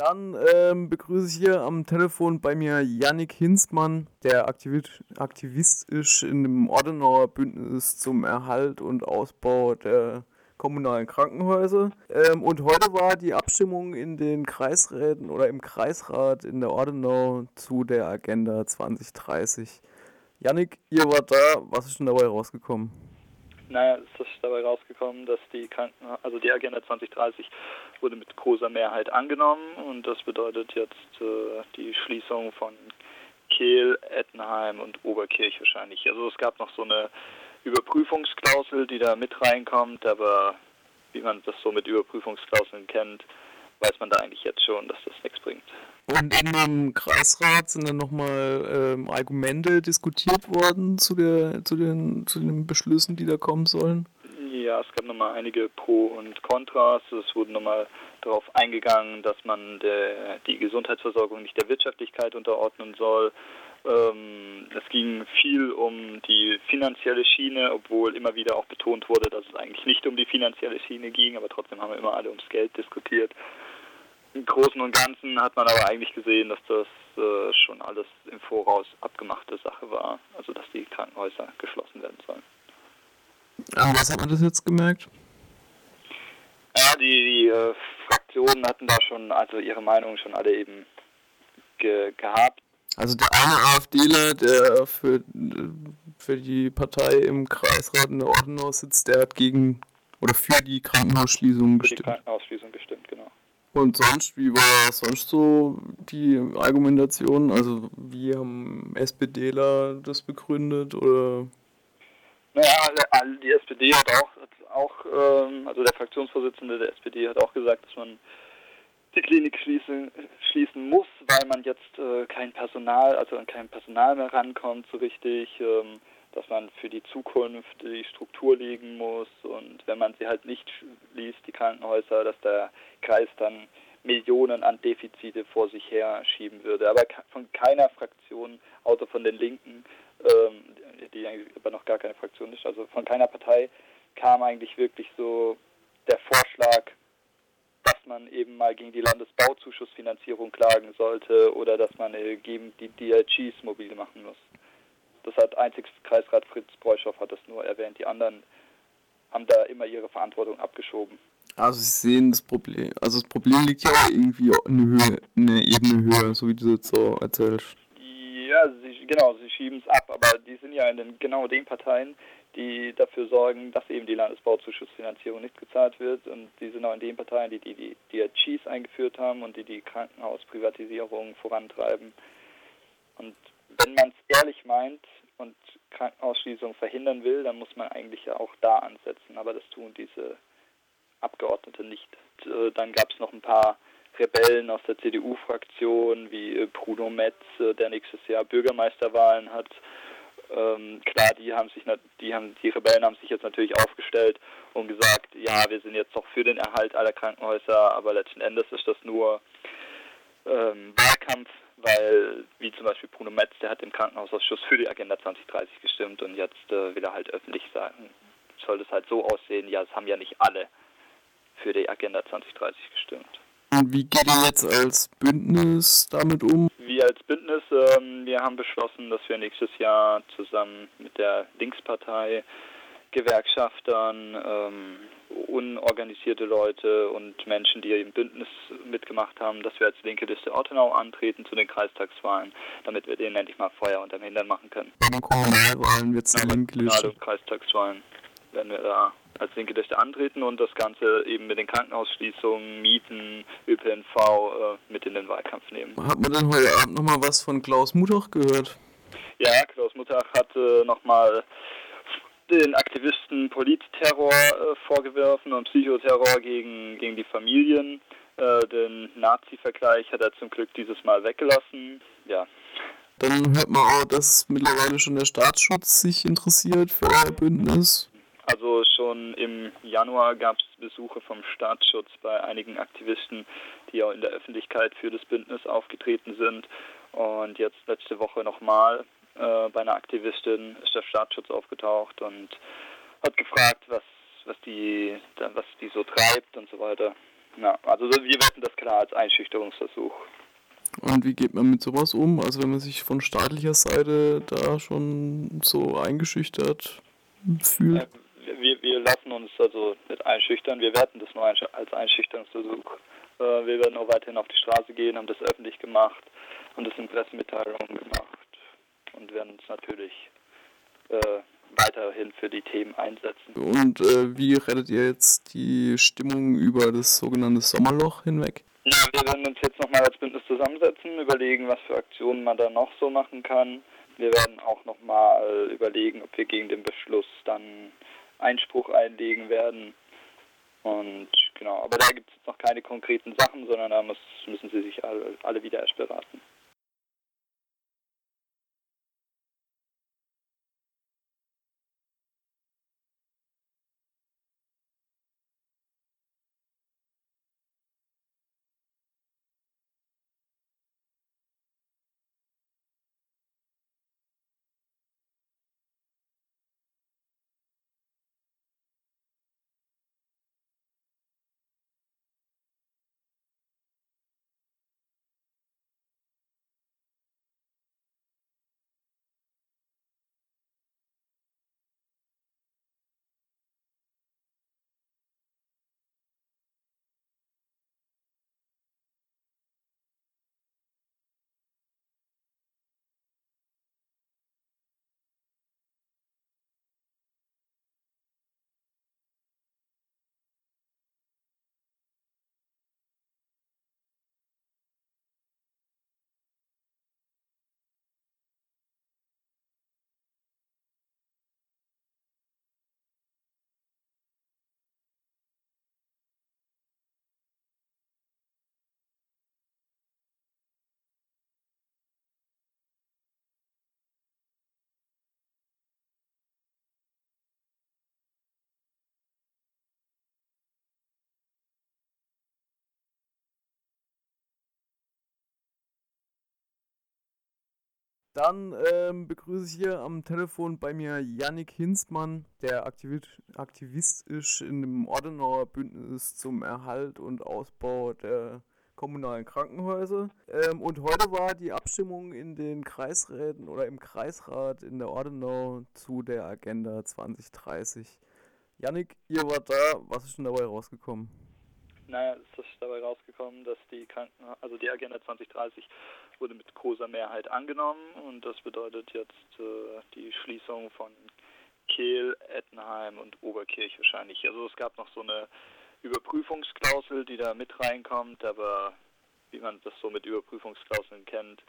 Dann ähm, begrüße ich hier am Telefon bei mir Yannick Hinzmann, der aktivistisch in dem Ordenauer Bündnis zum Erhalt und Ausbau der kommunalen Krankenhäuser. Ähm, und heute war die Abstimmung in den Kreisräten oder im Kreisrat in der Ordenau zu der Agenda 2030. Yannick, ihr wart da, was ist denn dabei rausgekommen? Naja, es ist dabei rausgekommen, dass die Kranken also die Agenda 2030 wurde mit großer Mehrheit angenommen und das bedeutet jetzt äh, die Schließung von Kehl, Ettenheim und Oberkirch wahrscheinlich. Also es gab noch so eine Überprüfungsklausel, die da mit reinkommt, aber wie man das so mit Überprüfungsklauseln kennt, weiß man da eigentlich jetzt schon, dass das nichts bringt. Und in dem Kreisrat sind dann nochmal ähm, Argumente diskutiert worden zu, der, zu, den, zu den Beschlüssen, die da kommen sollen? Ja, es gab nochmal einige Pro und Kontras. Es wurde nochmal darauf eingegangen, dass man der, die Gesundheitsversorgung nicht der Wirtschaftlichkeit unterordnen soll. Ähm, es ging viel um die finanzielle Schiene, obwohl immer wieder auch betont wurde, dass es eigentlich nicht um die finanzielle Schiene ging, aber trotzdem haben wir immer alle ums Geld diskutiert. Im Großen und Ganzen hat man aber eigentlich gesehen, dass das äh, schon alles im Voraus abgemachte Sache war, also dass die Krankenhäuser geschlossen werden sollen. Aber was hat man das jetzt gemerkt? Ja, die, die äh, Fraktionen hatten da schon, also ihre Meinung schon alle eben ge gehabt. Also der eine AfDler, der für, für die Partei im Kreisrat in der Ordenau sitzt, der hat gegen oder für die Krankenhausschließung gestimmt. Die Krankenhausschließung gestimmt. Und sonst, wie war sonst so die Argumentation? Also wie haben SPDler das begründet oder? Naja, die SPD hat auch, auch ähm, also der Fraktionsvorsitzende der SPD hat auch gesagt, dass man die Klinik schließen, schließen muss, weil man jetzt äh, kein Personal, also an kein Personal mehr rankommt so richtig, ähm, dass man für die Zukunft die Struktur legen muss und wenn man sie halt nicht schließt, die Krankenhäuser, dass der Kreis dann Millionen an Defizite vor sich her schieben würde. Aber von keiner Fraktion, außer von den Linken, ähm, die aber noch gar keine Fraktion ist, also von keiner Partei kam eigentlich wirklich so der Vorschlag, dass man eben mal gegen die Landesbauzuschussfinanzierung klagen sollte oder dass man äh, gegen die DLGs mobil machen muss. Das hat einzig Kreisrat Fritz Breuschow hat das nur erwähnt. Die anderen haben da immer ihre Verantwortung abgeschoben. Also Sie sehen das Problem. Also das Problem liegt ja irgendwie eine Höhe, eine Ebene höher, so wie du das so erzählst. Ja, sie, genau, sie schieben es ab, aber die sind ja in den, genau den Parteien, die dafür sorgen, dass eben die Landesbauzuschussfinanzierung nicht gezahlt wird. Und die sind auch in den Parteien, die die, die DRGs eingeführt haben und die die Krankenhausprivatisierung vorantreiben. Und wenn man es ehrlich meint und Krankenhausschließung verhindern will, dann muss man eigentlich ja auch da ansetzen. Aber das tun diese Abgeordnete nicht. Äh, dann gab es noch ein paar Rebellen aus der CDU-Fraktion wie äh, Bruno Metz, äh, der nächstes Jahr Bürgermeisterwahlen hat ähm, klar, die haben sich, die haben, die Rebellen haben sich jetzt natürlich aufgestellt und gesagt, ja, wir sind jetzt doch für den Erhalt aller Krankenhäuser, aber letzten Endes ist das nur ähm, Wahlkampf, weil, wie zum Beispiel Bruno Metz, der hat im Krankenhausausschuss für die Agenda 2030 gestimmt und jetzt äh, will er halt öffentlich sagen, soll das halt so aussehen, ja, es haben ja nicht alle für die Agenda 2030 gestimmt. Und wie geht ihr jetzt als Bündnis damit um? Wir als Bündnis, ähm, wir haben beschlossen, dass wir nächstes Jahr zusammen mit der Linkspartei, Gewerkschaftern, ähm, unorganisierte Leute und Menschen, die im Bündnis mitgemacht haben, dass wir als linke Liste Ortenau antreten zu den Kreistagswahlen, damit wir denen endlich mal Feuer unterm Hintern machen können. Bei den Kommunalwahlen wird es eine linke Liste. Kreistagswahlen werden wir da als linke Liste antreten und das Ganze eben mit den Krankenhausschließungen, Mieten, ÖPNV äh, mit in den Wahlkampf nehmen. Hat man denn heute Abend nochmal was von Klaus Mutach gehört? Ja, Klaus Mutach hat äh, nochmal den Aktivisten Politterror äh, vorgeworfen und Psychoterror gegen, gegen die Familien. Äh, den Nazi-Vergleich hat er zum Glück dieses Mal weggelassen. Ja. Dann hört man auch, dass mittlerweile schon der Staatsschutz sich interessiert für euer Bündnis. Also schon im Januar gab es Besuche vom Staatsschutz bei einigen Aktivisten, die auch in der Öffentlichkeit für das Bündnis aufgetreten sind. Und jetzt letzte Woche nochmal äh, bei einer Aktivistin ist der Staatsschutz aufgetaucht und hat gefragt, was, was, die, was die so treibt und so weiter. Ja, also wir werten das klar als Einschüchterungsversuch. Und wie geht man mit sowas um? Also wenn man sich von staatlicher Seite da schon so eingeschüchtert fühlt? Wir, wir lassen uns also nicht einschüchtern, wir werten das nur als Einschüchterungsversuch. Äh, wir werden auch weiterhin auf die Straße gehen, haben das öffentlich gemacht, haben das in Pressemitteilungen gemacht und werden uns natürlich äh, weiterhin für die Themen einsetzen. Und äh, wie rettet ihr jetzt die Stimmung über das sogenannte Sommerloch hinweg? Ja, wir werden uns jetzt nochmal als Bündnis zusammensetzen, überlegen, was für Aktionen man da noch so machen kann. Wir werden auch nochmal überlegen, ob wir gegen den Beschluss dann Einspruch einlegen werden. Und genau, aber da gibt es noch keine konkreten Sachen, sondern da muss, müssen sie sich alle, alle wieder erst beraten. Dann ähm, begrüße ich hier am Telefon bei mir Yannick Hinzmann, der aktivistisch in dem Ordenauer Bündnis zum Erhalt und Ausbau der kommunalen Krankenhäuser. Ähm, und heute war die Abstimmung in den Kreisräten oder im Kreisrat in der Ordenau zu der Agenda 2030. Yannick, ihr wart da, was ist denn dabei rausgekommen? Naja, es ist dabei rausgekommen, dass die Kranken also die Agenda 2030 wurde mit großer Mehrheit angenommen und das bedeutet jetzt äh, die Schließung von Kehl, Ettenheim und Oberkirch wahrscheinlich. Also es gab noch so eine Überprüfungsklausel, die da mit reinkommt, aber wie man das so mit Überprüfungsklauseln kennt,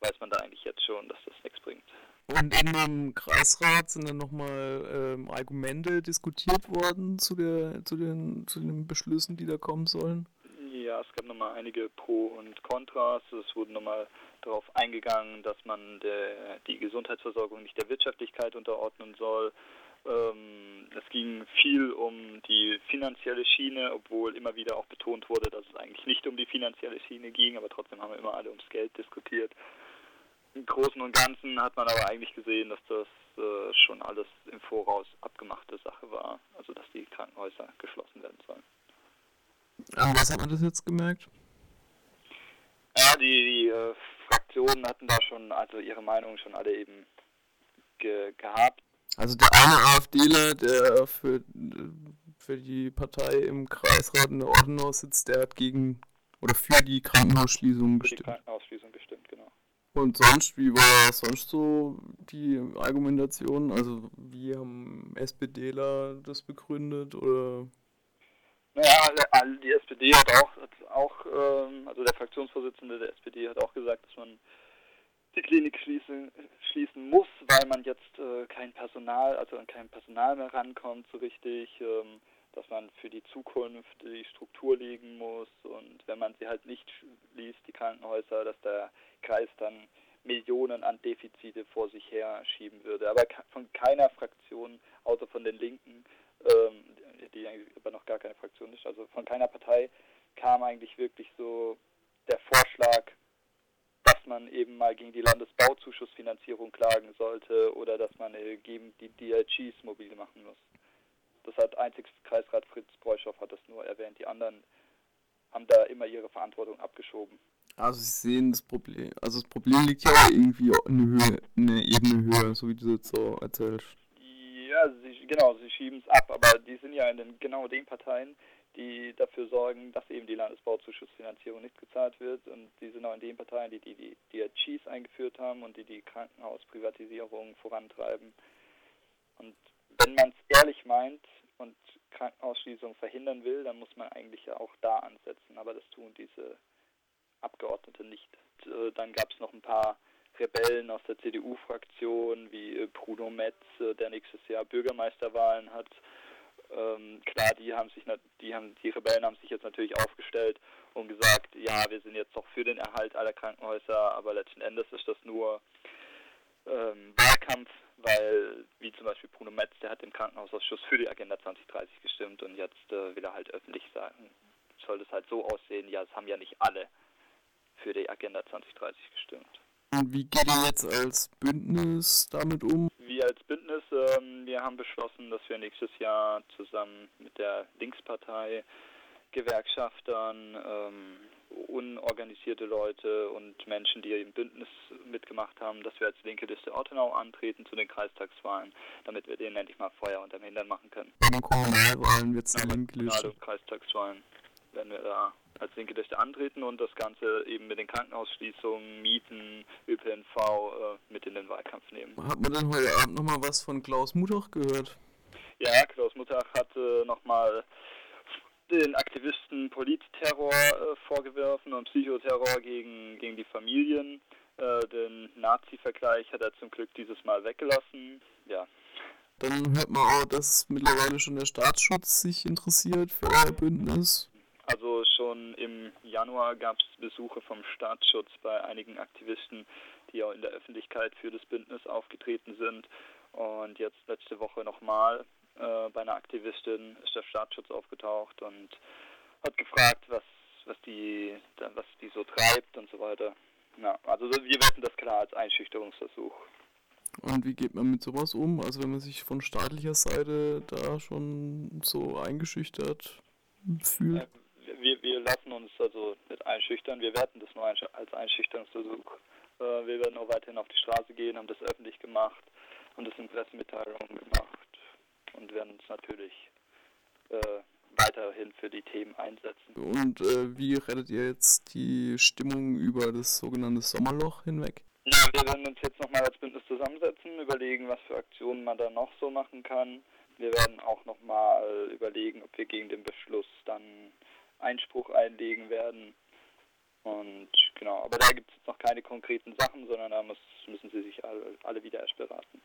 weiß man da eigentlich jetzt schon, dass das nichts bringt. Und in dem Kreisrat sind dann nochmal ähm, Argumente diskutiert worden zu, der, zu, den, zu den Beschlüssen, die da kommen sollen? Ja, es gab nochmal einige Pro und Kontras. Es wurde nochmal darauf eingegangen, dass man der, die Gesundheitsversorgung nicht der Wirtschaftlichkeit unterordnen soll. Ähm, es ging viel um die finanzielle Schiene, obwohl immer wieder auch betont wurde, dass es eigentlich nicht um die finanzielle Schiene ging, aber trotzdem haben wir immer alle ums Geld diskutiert. Im Großen und Ganzen hat man aber eigentlich gesehen, dass das äh, schon alles im Voraus abgemachte Sache war, also dass die Krankenhäuser geschlossen werden sollen. An was hat man das jetzt gemerkt? Ja, die, die äh, Fraktionen hatten da schon, also ihre Meinung schon alle eben ge gehabt. Also der eine AfDler, der für, für die Partei im Kreisrat in der Ordenau sitzt, der hat gegen oder für die Krankenhausschließung gestimmt. Für die Krankenhausschließung gestimmt. Und sonst, wie war sonst so die Argumentation? Also wie haben SPDler das begründet oder? Naja, die SPD hat auch, hat auch ähm, also der Fraktionsvorsitzende der SPD hat auch gesagt, dass man die Klinik schließen, schließen muss, weil man jetzt äh, kein Personal, also an kein Personal mehr rankommt so richtig, ähm, dass man für die Zukunft die Struktur legen muss und wenn man sie halt nicht schließt, die Krankenhäuser, dass der Kreis dann Millionen an Defizite vor sich her schieben würde. Aber von keiner Fraktion, außer von den Linken, ähm, die aber noch gar keine Fraktion ist, also von keiner Partei kam eigentlich wirklich so der Vorschlag, dass man eben mal gegen die Landesbauzuschussfinanzierung klagen sollte oder dass man gegen die DIGs mobil machen muss. Das hat einzig Kreisrat Fritz Breuschow hat das nur erwähnt. Die anderen haben da immer ihre Verantwortung abgeschoben. Also Sie sehen das Problem, also das Problem liegt ja irgendwie eine Höhe, eine Ebene höher, so wie du das so erzählst. Ja, sie, genau, sie schieben es ab, aber die sind ja in den, genau den Parteien, die dafür sorgen, dass eben die Landesbauzuschussfinanzierung nicht gezahlt wird und die sind auch in den Parteien, die die, die, die Cheese eingeführt haben und die die Krankenhausprivatisierung vorantreiben. Und wenn man es ehrlich meint und Krankenhausschließungen verhindern will, dann muss man eigentlich ja auch da ansetzen, aber das tun diese Abgeordnete nicht. Dann gab es noch ein paar Rebellen aus der CDU-Fraktion, wie äh, Bruno Metz, äh, der nächstes Jahr Bürgermeisterwahlen hat. Ähm, klar, die haben sich, die haben, die Rebellen haben sich jetzt natürlich aufgestellt und gesagt, ja, wir sind jetzt doch für den Erhalt aller Krankenhäuser, aber letzten Endes ist das nur ähm, Wahlkampf, weil, wie zum Beispiel Bruno Metz, der hat im Krankenhausausschuss für die Agenda 2030 gestimmt und jetzt äh, will er halt öffentlich sagen, soll das halt so aussehen, ja, es haben ja nicht alle für die Agenda 2030 gestimmt. Und wie geht ihr jetzt als Bündnis damit um? Wir als Bündnis, ähm, wir haben beschlossen, dass wir nächstes Jahr zusammen mit der Linkspartei, Gewerkschaftern, ähm, unorganisierte Leute und Menschen, die im Bündnis mitgemacht haben, dass wir als linke Liste Ortenau antreten zu den Kreistagswahlen, damit wir denen endlich mal Feuer unterm Hintern machen können. Bei den Kommunalwahlen wird es eine linke Liste. Kreistagswahlen werden wir da als linke Liste antreten und das Ganze eben mit den Krankenhausschließungen, Mieten, ÖPNV äh, mit in den Wahlkampf nehmen. Hat man denn heute Abend nochmal was von Klaus Muttach gehört? Ja, Klaus Muttach hat äh, nochmal den Aktivisten Politterror äh, vorgeworfen und Psychoterror gegen, gegen die Familien. Äh, den Nazi-Vergleich hat er zum Glück dieses Mal weggelassen. Ja. Dann hört man auch, dass mittlerweile schon der Staatsschutz sich interessiert für euer Bündnis. Also schon im Januar gab es Besuche vom Staatsschutz bei einigen Aktivisten, die auch in der Öffentlichkeit für das Bündnis aufgetreten sind. Und jetzt letzte Woche nochmal äh, bei einer Aktivistin ist der Staatsschutz aufgetaucht und hat gefragt, was, was, die, was die so treibt und so weiter. Ja, also wir werten das klar als Einschüchterungsversuch. Und wie geht man mit sowas um? Also wenn man sich von staatlicher Seite da schon so eingeschüchtert fühlt? wir, wir lassen uns also nicht einschüchtern, wir werten das nur als Einschüchterungsversuch. Äh, wir werden auch weiterhin auf die Straße gehen, haben das öffentlich gemacht und das in Pressemitteilungen gemacht und werden uns natürlich äh, weiterhin für die Themen einsetzen. Und äh, wie rettet ihr jetzt die Stimmung über das sogenannte Sommerloch hinweg? Ja, wir werden uns jetzt nochmal als Bündnis zusammensetzen, überlegen, was für Aktionen man da noch so machen kann. Wir werden auch nochmal überlegen, ob wir gegen den Beschluss dann Einspruch einlegen werden. Und genau, aber da gibt es noch keine konkreten Sachen, sondern da muss, müssen sie sich alle, alle wieder erst beraten.